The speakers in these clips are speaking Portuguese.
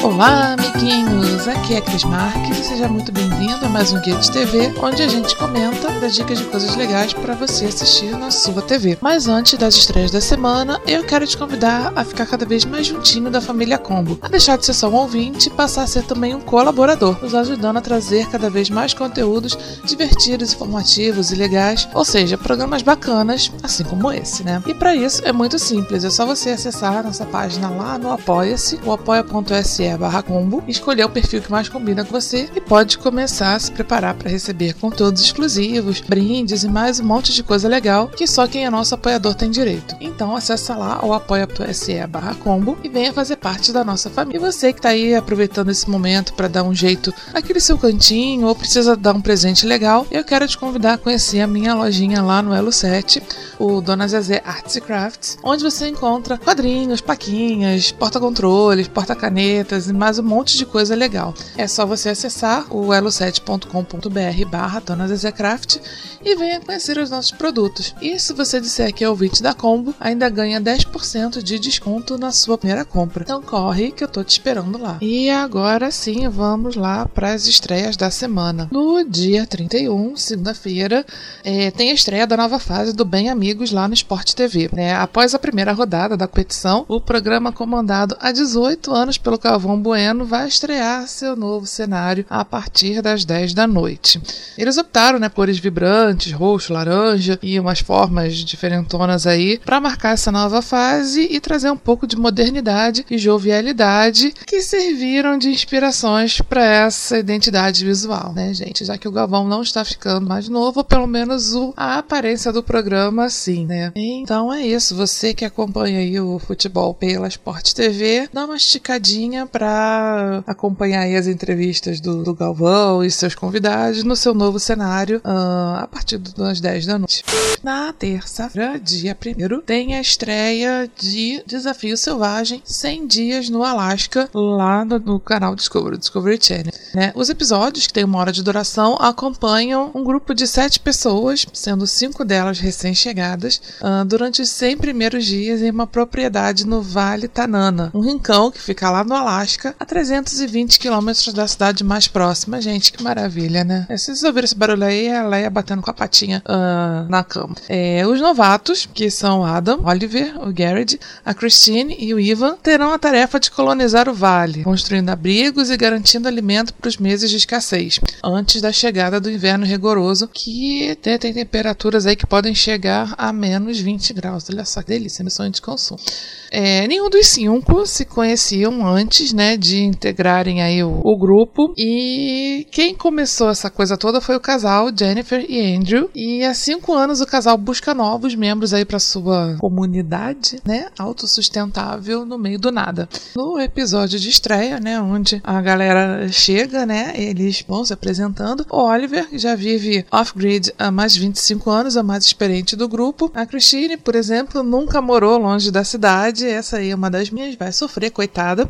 Olá, amiguinhos! Aqui é Cris Marques e seja muito bem-vindo a mais um Guia de TV, onde a gente comenta das dicas de coisas legais para você assistir na sua TV. Mas antes das estreias da semana, eu quero te convidar a ficar cada vez mais juntinho da família Combo, a deixar de ser só um ouvinte e passar a ser também um colaborador, nos ajudando a trazer cada vez mais conteúdos divertidos, informativos e legais, ou seja, programas bacanas, assim como esse, né? E para isso é muito simples, é só você acessar nossa página lá no Apoia-se, o apoia.se barra combo, escolher o perfil que mais combina com você e pode começar a se preparar para receber conteúdos exclusivos, brindes e mais um monte de coisa legal que só quem é nosso apoiador tem direito. Então acessa lá o apoia.se barra combo e venha fazer parte da nossa família. E você que está aí aproveitando esse momento para dar um jeito aquele seu cantinho ou precisa dar um presente legal, eu quero te convidar a conhecer a minha lojinha lá no Elo 7, o Dona Zezé Arts e Crafts, onde você encontra quadrinhos, paquinhas, porta-controles, porta-canetas e mais um monte de coisa legal. É só você acessar o elo7.com.br barra Craft e venha conhecer os nossos produtos. E se você disser que é ouvinte da Combo, ainda ganha 10% de desconto na sua primeira compra. Então corre que eu tô te esperando lá. E agora sim, vamos lá para as estreias da semana. No dia 31, segunda-feira, é, tem a estreia da nova fase do Bem Amigos lá no Sport TV. Né? Após a primeira rodada da competição, o programa comandado há 18 anos pelo Calvão Bueno vai estrear seu novo cenário a partir das 10 da noite. Eles optaram, né, cores vibrantes, roxo, laranja e umas formas diferentonas aí para marcar essa nova fase e trazer um pouco de modernidade e jovialidade que serviram de inspirações para essa identidade visual, né, gente? Já que o Galvão não está ficando mais novo, pelo menos o, a aparência do programa sim, né? Então é isso, você que acompanha aí o futebol pela Sport TV, dá uma esticadinha acompanhar aí as entrevistas do, do, Galvão e seus convidados no seu novo cenário uh, a partir das 10 da noite. Na terça-feira, dia 1 tem a estreia de Desafio Selvagem 100 dias no Alasca, lá no, no canal Discovery, Discovery Channel. Né? Os episódios, que têm uma hora de duração, acompanham um grupo de sete pessoas, sendo cinco delas recém-chegadas, uh, durante os 100 primeiros dias em uma propriedade no Vale Tanana, um rincão que fica lá no Alasca, a 320 quilômetros da cidade mais próxima. Gente, que maravilha, né? Se vocês ouviram esse barulho aí, é a Leia batendo com a patinha uh, na cama. É, os novatos, que são Adam, Oliver, o Garrett, a Christine e o Ivan, terão a tarefa de colonizar o vale, construindo abrigos e garantindo alimento para os meses de escassez, antes da chegada do inverno rigoroso, que tem, tem temperaturas aí que podem chegar a menos 20 graus. Olha só que delícia, missão de consumo. É, nenhum dos cinco se conheciam antes, né, de integrarem aí o, o, grupo. E quem começou essa coisa toda foi o casal Jennifer e Andrew. E há cinco anos o casal busca novos membros aí para sua comunidade, né, autossustentável no meio do nada. No episódio de estreia, né, onde a galera chega, né, eles vão se apresentando. O Oliver já vive off-grid há mais de 25 anos, é a mais experiente do grupo. A Christine, por exemplo, nunca morou longe da cidade essa aí é uma das minhas, vai sofrer, coitada.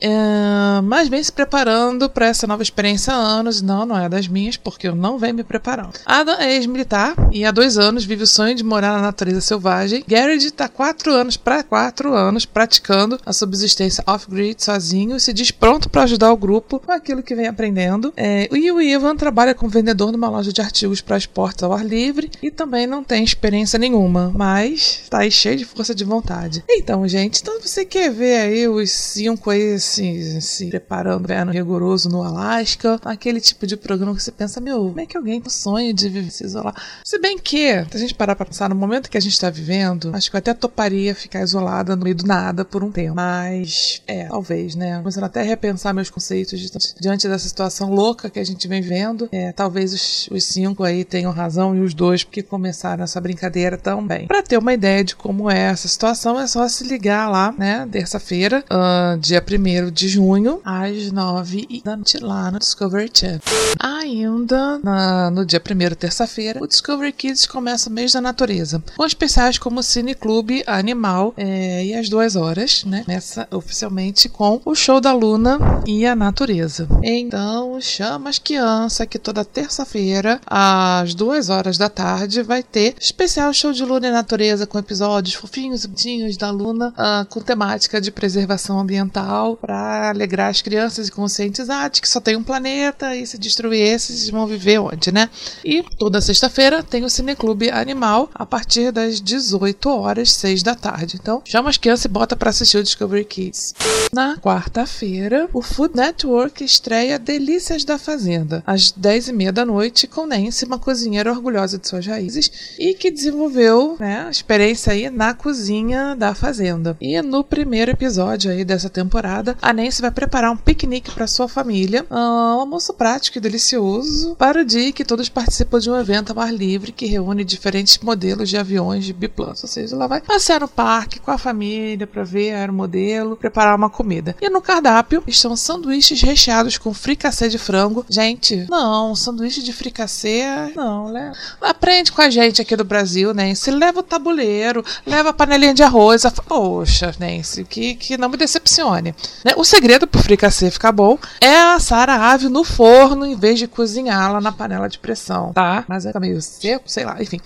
É, mas vem se preparando para essa nova experiência há anos. Não, não é das minhas, porque eu não venho me preparando. Adam é ex-militar e há dois anos vive o sonho de morar na natureza selvagem. Garrett está quatro anos para quatro anos praticando a subsistência off-grid sozinho e se diz pronto para ajudar o grupo com aquilo que vem aprendendo. É, e o Ivan trabalha como vendedor numa loja de artigos para esportes ao ar livre e também não tem experiência nenhuma, mas está aí cheio de força de vontade. Então, gente, então você quer ver aí os cinco assim, se preparando inverno rigoroso no Alasca, aquele tipo de programa que você pensa, meu, como é que alguém com sonho de viver, se isolar? Se bem que, se a gente parar pra pensar no momento que a gente está vivendo, acho que eu até toparia ficar isolada no meio do nada por um tempo. Mas, é, talvez, né? Começando até a repensar meus conceitos diante dessa situação louca que a gente vem vendo. É, talvez os, os cinco aí tenham razão e os dois que começaram essa brincadeira também. Para ter uma ideia de como é essa situação, é só se ligar lá, né? Terça-feira, uh, dia 1 de junho, às 9 da noite, lá no Discovery Channel. Ainda na, no dia 1 terça-feira, o Discovery Kids começa o mês da natureza, com especiais como Cine Clube Animal é, e às duas horas, né? Começa oficialmente com o show da Luna e a natureza. Então, chama as crianças que toda terça-feira, às duas horas da tarde, vai ter especial show de Luna e natureza com episódios fofinhos e bonitinhos da Luna uh, com temática de preservação ambiental para alegrar as crianças e conscientizar de que só tem um planeta e se destruir esses vão viver onde, né? E toda sexta-feira tem o Cineclube Animal a partir das 18 horas, 6 da tarde. Então, chama as crianças e bota para assistir o Discovery Kids. Na quarta-feira, o Food Network estreia Delícias da Fazenda, às 10h30 da noite, com Nancy, uma cozinheira orgulhosa de suas raízes e que desenvolveu né, a experiência aí na cozinha da fazenda. E no primeiro episódio aí dessa temporada, a Nancy vai preparar um piquenique para sua família, um almoço prático e delicioso para o dia que todos participam de um evento ao ar livre que reúne diferentes modelos de aviões de biplanos. Ou seja, ela vai passear no parque com a família para ver a aeromodelo, preparar uma comida. E no cardápio estão sanduíches recheados com fricassê de frango. Gente, não, sanduíche de fricassê, não, né? Aprende com a gente aqui do Brasil, Nancy. Leva o tabuleiro, leva a panelinha de arroz. A... Poxa, Nancy, que, que não me decepcione. Né? O segredo pro fricassê ficar bom é assar a ave no forno em vez de cozinhá-la na panela de pressão, tá? Mas é meio seco, sei lá, enfim.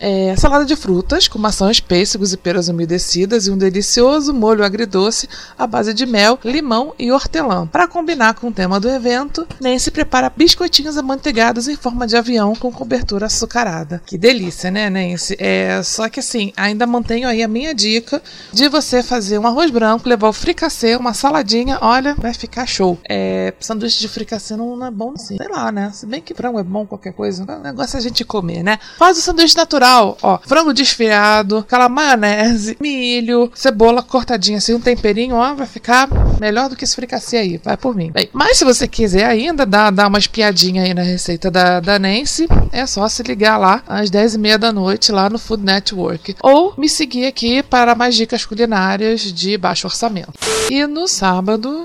É, salada de frutas com maçãs, pêssegos e peras umedecidas e um delicioso molho agridoce à base de mel, limão e hortelã. Para combinar com o tema do evento, Nancy prepara biscoitinhos amanteigados em forma de avião com cobertura açucarada. Que delícia, né, Nancy? É, só que assim, ainda mantenho aí a minha dica de você fazer um arroz branco, levar o fricassê, uma saladinha, olha, vai ficar show. É, sanduíche de fricassê não é bom assim. Sei lá, né? Se bem que frango é bom qualquer coisa, o negócio é a gente comer, né? Faz o sanduíche natural, ó, frango desfiado, aquela maionese, milho, cebola cortadinha assim, um temperinho, ó, vai ficar melhor do que esse fricassê aí, vai por mim. Bem, mas se você quiser ainda dar, dar uma espiadinha aí na receita da, da Nancy, é só se ligar lá às 10h30 da noite lá no Food Network. Ou me seguir aqui para mais dicas culinárias de baixo orçamento. E no sábado,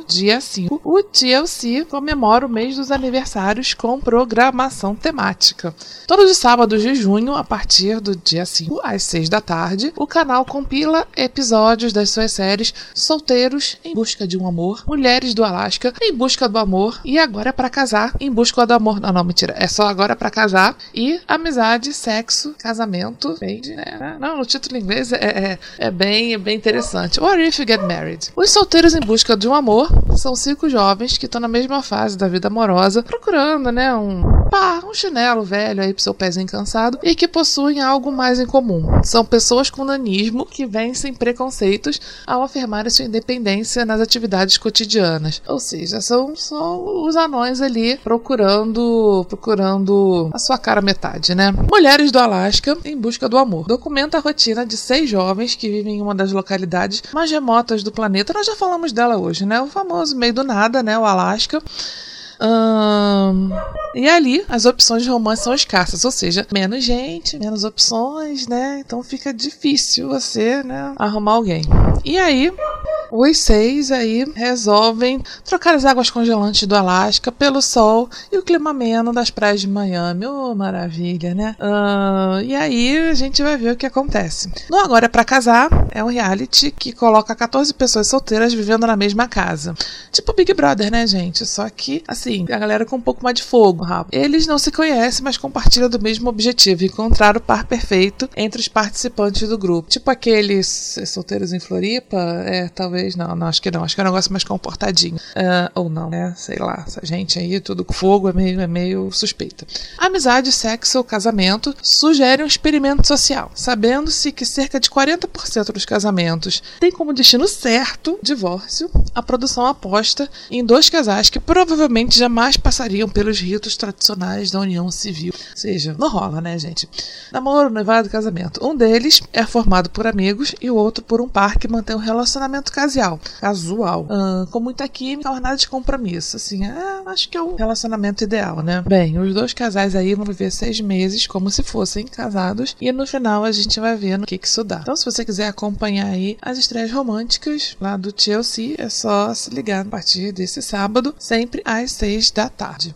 dia 5, o TLC comemora o mês dos aniversários com programação temática. Todos os sábados de junho, a partir do dia 5 às 6 da tarde, o canal compila episódios das suas séries Solteiros em Busca de um Amor, Mulheres do Alasca em Busca do Amor e Agora para Casar em Busca do Amor. Não, não, mentira. É só Agora para Casar e Amizade, Sexo, Casamento. Bem, né? Não, no título em inglês é, é, é bem, é bem interessante. Or If You Get Married. Os Solteiros em Busca de um Amor são cinco jovens que estão na mesma fase da vida amorosa, procurando, né, um pá, um chinelo velho aí pro seu pezinho cansado e que possuem algo mais em comum. São pessoas com nanismo que vencem preconceitos ao afirmarem sua independência nas atividades cotidianas. Ou seja, são só os anões ali procurando procurando a sua cara metade, né? Mulheres do Alasca em busca do amor. Documenta a rotina de seis jovens que vivem em uma das localidades mais remotas do planeta. Nós já falamos dela hoje, né? O famoso meio do nada, né? O Alasca. Um, e ali as opções de romance são escassas, ou seja, menos gente, menos opções, né? Então fica difícil você, né, arrumar alguém. E aí os seis aí resolvem trocar as águas congelantes do Alasca pelo sol e o clima ameno das praias de Miami. Oh, maravilha, né? Uh, e aí a gente vai ver o que acontece. No Agora é pra Casar é um reality que coloca 14 pessoas solteiras vivendo na mesma casa. Tipo Big Brother, né, gente? Só que, assim, a galera com um pouco mais de fogo, rápido. Eles não se conhecem, mas compartilham do mesmo objetivo: encontrar o par perfeito entre os participantes do grupo. Tipo aqueles solteiros em Floripa, é, talvez não, não, acho que não, acho que é um negócio mais comportadinho. Uh, ou não, né? Sei lá, essa gente aí, tudo com fogo, é meio, é meio suspeita. Amizade, sexo ou casamento sugere um experimento social, sabendo-se que cerca de 40% dos casamentos tem como destino certo divórcio, a produção aposta em dois casais que provavelmente jamais passariam pelos ritos tradicionais da união civil. Ou seja, não rola, né, gente? Namoro, noivado, casamento. Um deles é formado por amigos e o outro por um par que mantém um relacionamento casual, casual, uh, com muita química, mas nada de compromisso. Assim, é, acho que é o relacionamento ideal, né? Bem, os dois casais aí vão viver seis meses como se fossem casados e no final a gente vai ver no que, que isso dá. Então, se você quiser acompanhar aí as estreias românticas lá do Chelsea, é só se ligar a partir desse sábado, sempre às seis da tarde.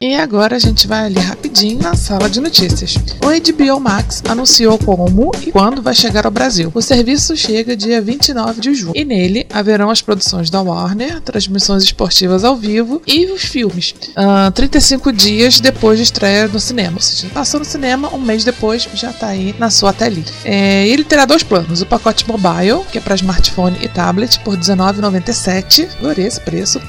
E agora a gente vai ali rapidinho na sala de notícias. O HBO Max anunciou como e quando vai chegar ao Brasil. O serviço chega dia 29 de junho e nele haverão as produções da Warner, transmissões esportivas ao vivo e os filmes. Uh, 35 dias depois de estreia no cinema. Ou seja, passou no cinema, um mês depois já está aí na sua telinha. É, ele terá dois planos: o pacote mobile, que é para smartphone e tablet, por R$19,97. Adorei esse preço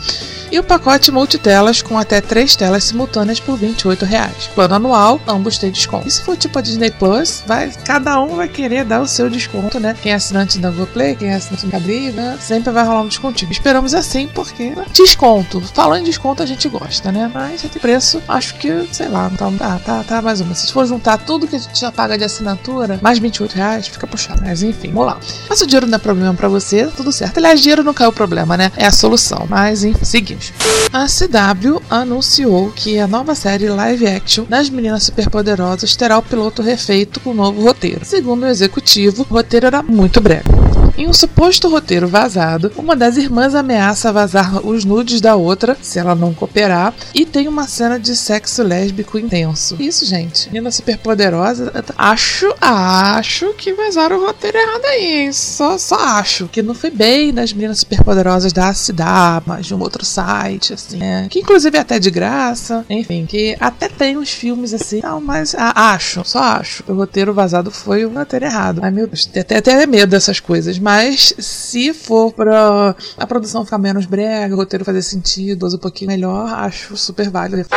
e o pacote multitelas com até três telas simultâneas por 28 reais. Plano anual, ambos têm desconto. E se for tipo a Disney Plus, vai, cada um vai querer dar o seu desconto, né? Quem é assinante da Google Play, quem é assinante da Cadriga, né? sempre vai rolar um descontinho. Esperamos assim, porque desconto. Falando em desconto, a gente gosta, né? Mas tem preço, acho que, sei lá, então tá, tá, tá mais uma. Se for juntar tudo que a gente já paga de assinatura, mais 28 reais, fica puxado. Mas enfim, vamos lá. Mas o dinheiro não é problema para você, tudo certo. Aliás, dinheiro não caiu o problema, né? É a solução. Mas enfim, seguimos. A CW anunciou que a nova série live action das Meninas Superpoderosas terá o piloto refeito com novo roteiro. Segundo o executivo, o roteiro era muito breve. Em um suposto roteiro vazado, uma das irmãs ameaça vazar os nudes da outra se ela não cooperar e tem uma cena de sexo lésbico intenso. Isso, gente. Menina super poderosa. Acho, acho que vazaram o roteiro errado aí, hein? Só, só acho que não foi bem das meninas super poderosas da cidade, mas de um outro site, assim, né? Que inclusive é até de graça. Enfim, que até tem uns filmes assim, não, mas ah, acho, só acho. O roteiro vazado foi o roteiro errado. Ai meu Deus, até, até medo dessas coisas mas se for pra a produção ficar menos brega, o roteiro fazer sentido, um pouquinho melhor, acho super válido.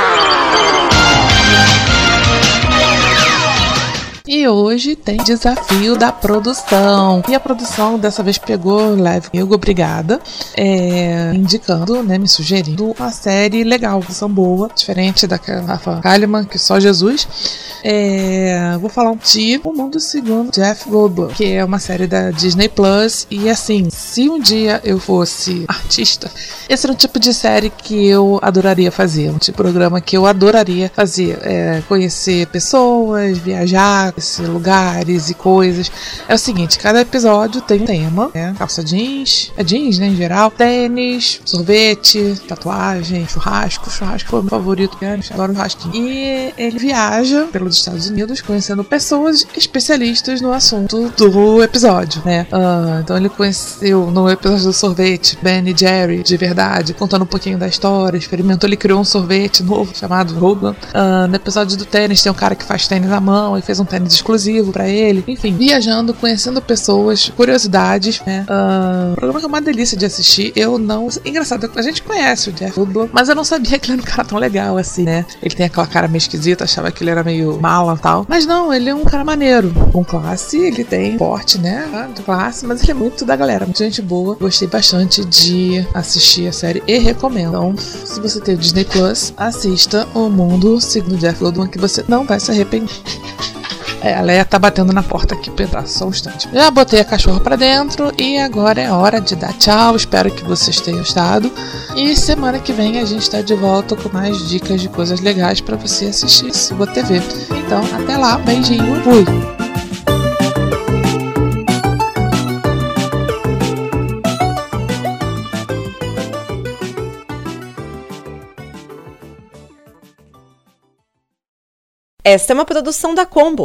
E hoje tem desafio da produção. E a produção dessa vez pegou leve comigo, obrigada. É, indicando, né, me sugerindo uma série legal, são boa, diferente da Rafa Kalimann, que só Jesus. É, vou falar um tipo O Mundo Segundo Jeff Goldblum, que é uma série da Disney Plus. E assim, se um dia eu fosse artista, esse era um tipo de série que eu adoraria fazer, um tipo de programa que eu adoraria fazer. É, conhecer pessoas, viajar, conhecer lugares e coisas. É o seguinte: cada episódio tem um tema, né? Calça jeans, é jeans, né? Em geral, tênis, sorvete, tatuagem, churrasco. Churrasco foi o meu favorito, adoro churrasquinho. E ele viaja pelo dos Estados Unidos, conhecendo pessoas especialistas no assunto do episódio, né? Uh, então ele conheceu no episódio do sorvete Ben e Jerry, de verdade, contando um pouquinho da história, experimentou, ele criou um sorvete novo chamado Rogan. Uh, no episódio do tênis tem um cara que faz tênis à mão e fez um tênis exclusivo para ele. Enfim, viajando, conhecendo pessoas, curiosidades, né? Uh, programa que é uma delícia de assistir. Eu não. Engraçado, a gente conhece o Jeff Goldblum, mas eu não sabia que ele era um cara tão legal assim, né? Ele tem aquela cara meio esquisita, achava que ele era meio mala tal. Mas não, ele é um cara maneiro. Com classe, ele tem porte, né? De classe, mas ele é muito da galera. Muita gente boa. Gostei bastante de assistir a série e recomendo. Então, se você tem o Disney Plus, assista O Mundo Segundo Jeff Goldblum, que você não vai se arrepender. É, a Leia tá batendo na porta aqui, pedaço, só um instante. Já botei a cachorra para dentro e agora é hora de dar tchau. Espero que vocês tenham gostado. E semana que vem a gente está de volta com mais dicas de coisas legais para você assistir Sua TV. Então, até lá, beijinho, fui! Esta é uma produção da Combo.